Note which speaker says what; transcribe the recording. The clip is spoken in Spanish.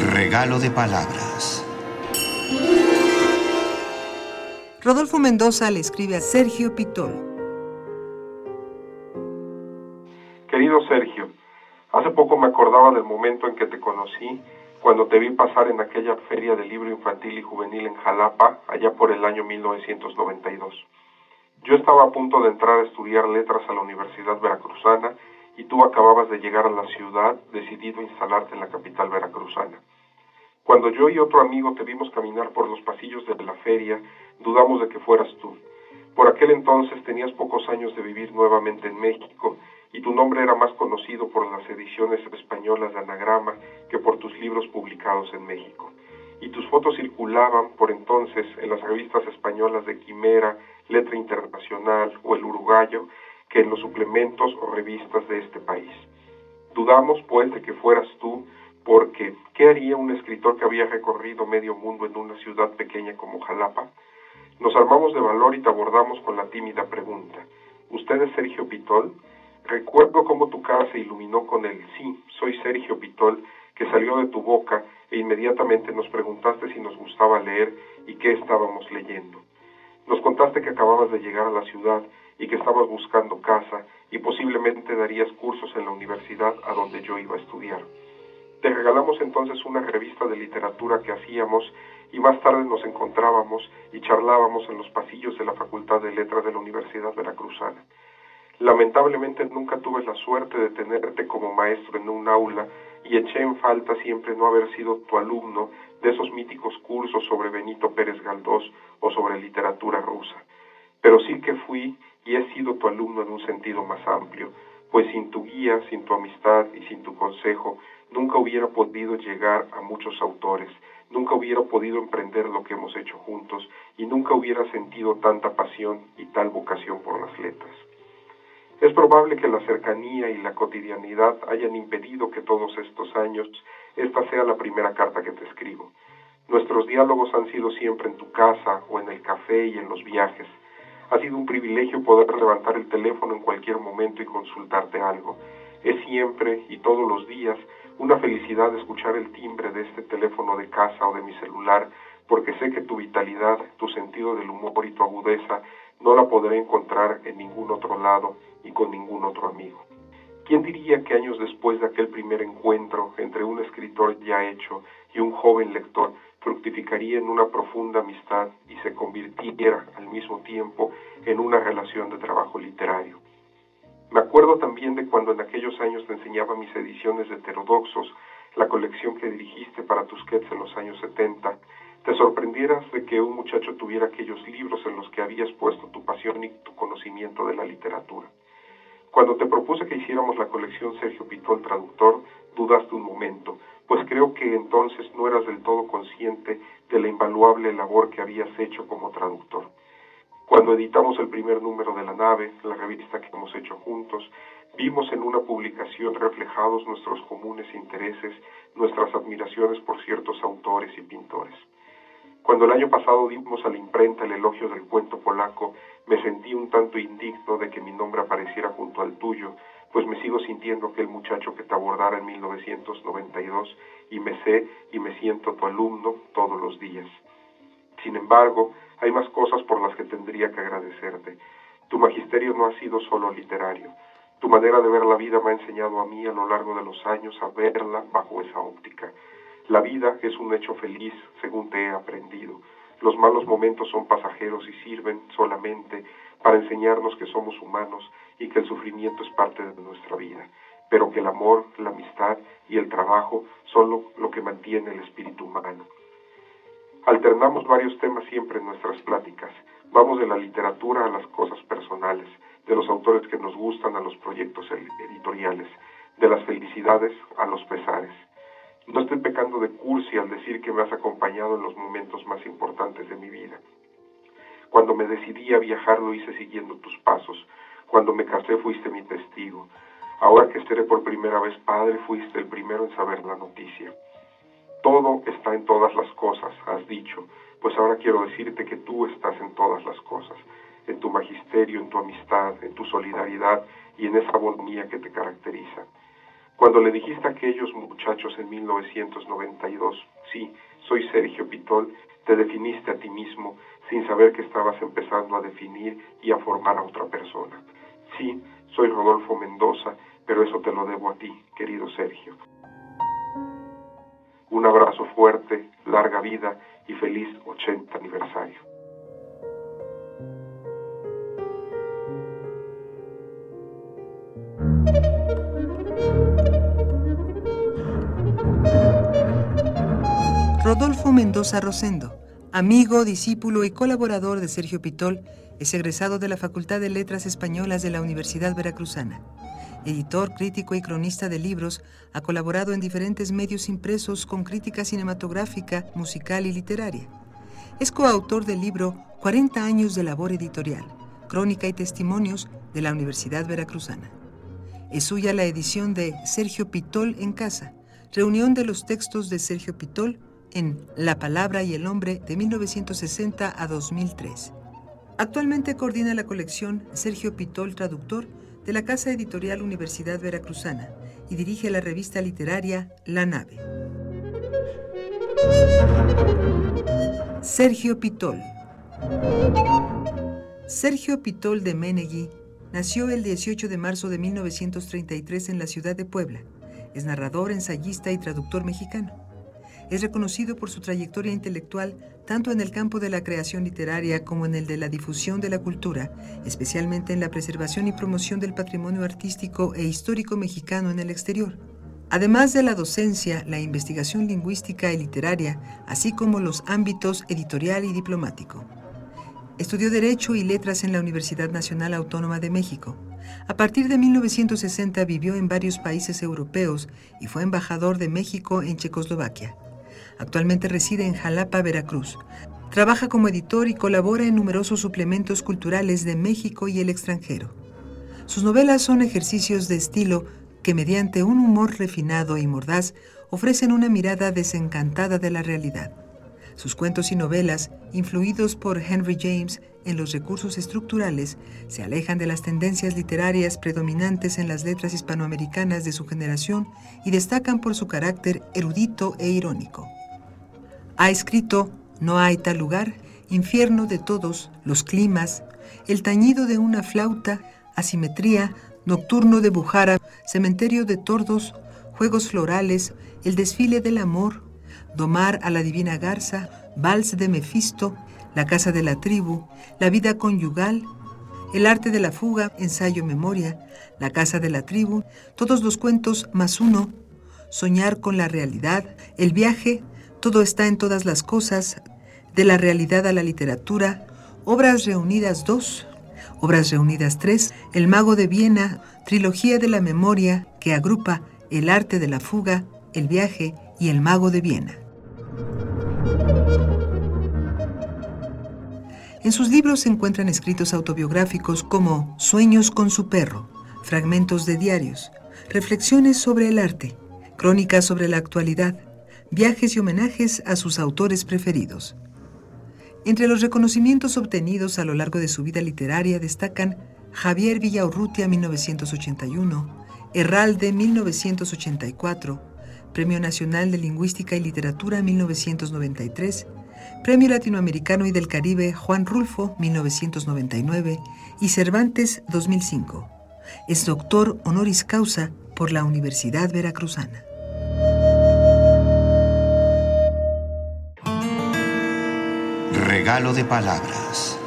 Speaker 1: Regalo de palabras.
Speaker 2: Rodolfo Mendoza le escribe a Sergio Pitol.
Speaker 3: Querido Sergio, hace poco me acordaba del momento en que te conocí, cuando te vi pasar en aquella feria de libro infantil y juvenil en Jalapa, allá por el año 1992. Yo estaba a punto de entrar a estudiar letras a la Universidad Veracruzana y tú acababas de llegar a la ciudad decidido a instalarte en la capital veracruzana. Cuando yo y otro amigo te vimos caminar por los pasillos de la feria, dudamos de que fueras tú. Por aquel entonces tenías pocos años de vivir nuevamente en México y tu nombre era más conocido por las ediciones españolas de Anagrama que por tus libros publicados en México. Y tus fotos circulaban por entonces en las revistas españolas de Quimera, Letra Internacional o El Uruguayo que en los suplementos o revistas de este país. Dudamos, pues, de que fueras tú, porque ¿qué haría un escritor que había recorrido medio mundo en una ciudad pequeña como Jalapa? Nos armamos de valor y te abordamos con la tímida pregunta. ¿Usted es Sergio Pitol? Recuerdo cómo tu cara se iluminó con el sí, soy Sergio Pitol, que salió de tu boca e inmediatamente nos preguntaste si nos gustaba leer y qué estábamos leyendo. Nos contaste que acababas de llegar a la ciudad y que estabas buscando casa y posiblemente darías cursos en la universidad a donde yo iba a estudiar. Te regalamos entonces una revista de literatura que hacíamos y más tarde nos encontrábamos y charlábamos en los pasillos de la Facultad de Letras de la Universidad Veracruzana. Lamentablemente nunca tuve la suerte de tenerte como maestro en un aula y eché en falta siempre no haber sido tu alumno de esos míticos cursos sobre Benito Pérez Galdós o sobre literatura rusa. Pero sí que fui y he sido tu alumno en un sentido más amplio, pues sin tu guía, sin tu amistad y sin tu consejo, nunca hubiera podido llegar a muchos autores, nunca hubiera podido emprender lo que hemos hecho juntos y nunca hubiera sentido tanta pasión y tal vocación por las letras. Es probable que la cercanía y la cotidianidad hayan impedido que todos estos años esta sea la primera carta que te escribo. Nuestros diálogos han sido siempre en tu casa o en el café y en los viajes. Ha sido un privilegio poder levantar el teléfono en cualquier momento y consultarte algo. Es siempre y todos los días una felicidad escuchar el timbre de este teléfono de casa o de mi celular, porque sé que tu vitalidad, tu sentido del humor y tu agudeza no la podré encontrar en ningún otro lado y con ningún otro amigo. ¿Quién diría que años después de aquel primer encuentro entre un escritor ya hecho y un joven lector fructificaría en una profunda amistad y se convirtiera al mismo tiempo en una relación de trabajo literario? Me acuerdo también de cuando en aquellos años te enseñaba mis ediciones de heterodoxos, la colección que dirigiste para Tusquets en los años 70, te sorprendieras de que un muchacho tuviera aquellos libros en los que habías puesto tu pasión y tu conocimiento de la literatura. Cuando te propuse que hiciéramos la colección Sergio Pitol Traductor, dudaste un momento, pues creo que entonces no eras del todo consciente de la invaluable labor que habías hecho como traductor. Cuando editamos el primer número de La Nave, la revista que hemos hecho juntos, vimos en una publicación reflejados nuestros comunes intereses, nuestras admiraciones por ciertos autores y pintores. Cuando el año pasado dimos a la imprenta el elogio del cuento polaco, me sentí un tanto indigno de que mi nombre apareciera junto al tuyo, pues me sigo sintiendo aquel muchacho que te abordara en 1992 y me sé y me siento tu alumno todos los días. Sin embargo, hay más cosas por las que tendría que agradecerte. Tu magisterio no ha sido solo literario. Tu manera de ver la vida me ha enseñado a mí a lo largo de los años a verla bajo esa óptica. La vida es un hecho feliz, según te he aprendido. Los malos momentos son pasajeros y sirven solamente para enseñarnos que somos humanos y que el sufrimiento es parte de nuestra vida, pero que el amor, la amistad y el trabajo son lo, lo que mantiene el espíritu humano. Alternamos varios temas siempre en nuestras pláticas. Vamos de la literatura a las cosas personales, de los autores que nos gustan a los proyectos editoriales, de las felicidades a los pesares. No estoy pecando de cursi al decir que me has acompañado en los momentos más importantes de mi vida. Cuando me decidí a viajar lo hice siguiendo tus pasos. Cuando me casé fuiste mi testigo. Ahora que seré por primera vez padre fuiste el primero en saber la noticia. Todo está en todas las cosas, has dicho, pues ahora quiero decirte que tú estás en todas las cosas, en tu magisterio, en tu amistad, en tu solidaridad y en esa bonía que te caracteriza. Cuando le dijiste a aquellos muchachos en 1992, sí, soy Sergio Pitol, te definiste a ti mismo sin saber que estabas empezando a definir y a formar a otra persona. Sí, soy Rodolfo Mendoza, pero eso te lo debo a ti, querido Sergio. Fuerte, larga vida y feliz 80 aniversario.
Speaker 2: Rodolfo Mendoza Rosendo, amigo, discípulo y colaborador de Sergio Pitol, es egresado de la Facultad de Letras Españolas de la Universidad Veracruzana. Editor, crítico y cronista de libros, ha colaborado en diferentes medios impresos con crítica cinematográfica, musical y literaria. Es coautor del libro 40 años de labor editorial, crónica y testimonios de la Universidad Veracruzana. Es suya la edición de Sergio Pitol en casa, reunión de los textos de Sergio Pitol en La Palabra y el Hombre de 1960 a 2003. Actualmente coordina la colección Sergio Pitol Traductor de la Casa Editorial Universidad Veracruzana y dirige la revista literaria La Nave. Sergio Pitol. Sergio Pitol de Menegui nació el 18 de marzo de 1933 en la ciudad de Puebla. Es narrador, ensayista y traductor mexicano. Es reconocido por su trayectoria intelectual tanto en el campo de la creación literaria como en el de la difusión de la cultura, especialmente en la preservación y promoción del patrimonio artístico e histórico mexicano en el exterior. Además de la docencia, la investigación lingüística y literaria, así como los ámbitos editorial y diplomático. Estudió Derecho y Letras en la Universidad Nacional Autónoma de México. A partir de 1960 vivió en varios países europeos y fue embajador de México en Checoslovaquia. Actualmente reside en Jalapa, Veracruz. Trabaja como editor y colabora en numerosos suplementos culturales de México y el extranjero. Sus novelas son ejercicios de estilo que mediante un humor refinado y mordaz ofrecen una mirada desencantada de la realidad. Sus cuentos y novelas, influidos por Henry James en los recursos estructurales, se alejan de las tendencias literarias predominantes en las letras hispanoamericanas de su generación y destacan por su carácter erudito e irónico. Ha escrito No hay tal lugar, Infierno de todos, Los climas, El tañido de una flauta, Asimetría, Nocturno de Bujara, Cementerio de tordos, Juegos florales, El desfile del amor, Domar a la divina garza, Vals de Mefisto, La casa de la tribu, La vida conyugal, El arte de la fuga, Ensayo memoria, La casa de la tribu, todos los cuentos más uno, Soñar con la realidad, El viaje, todo está en todas las cosas, de la realidad a la literatura, Obras Reunidas 2, Obras Reunidas 3, El Mago de Viena, Trilogía de la Memoria, que agrupa el arte de la fuga, el viaje y el Mago de Viena. En sus libros se encuentran escritos autobiográficos como Sueños con su perro, fragmentos de diarios, reflexiones sobre el arte, crónicas sobre la actualidad, viajes y homenajes a sus autores preferidos. Entre los reconocimientos obtenidos a lo largo de su vida literaria destacan Javier Villaurrutia 1981, Herralde 1984, Premio Nacional de Lingüística y Literatura 1993, Premio Latinoamericano y del Caribe Juan Rulfo 1999 y Cervantes 2005. Es doctor honoris causa por la Universidad Veracruzana.
Speaker 1: regalo de palabras.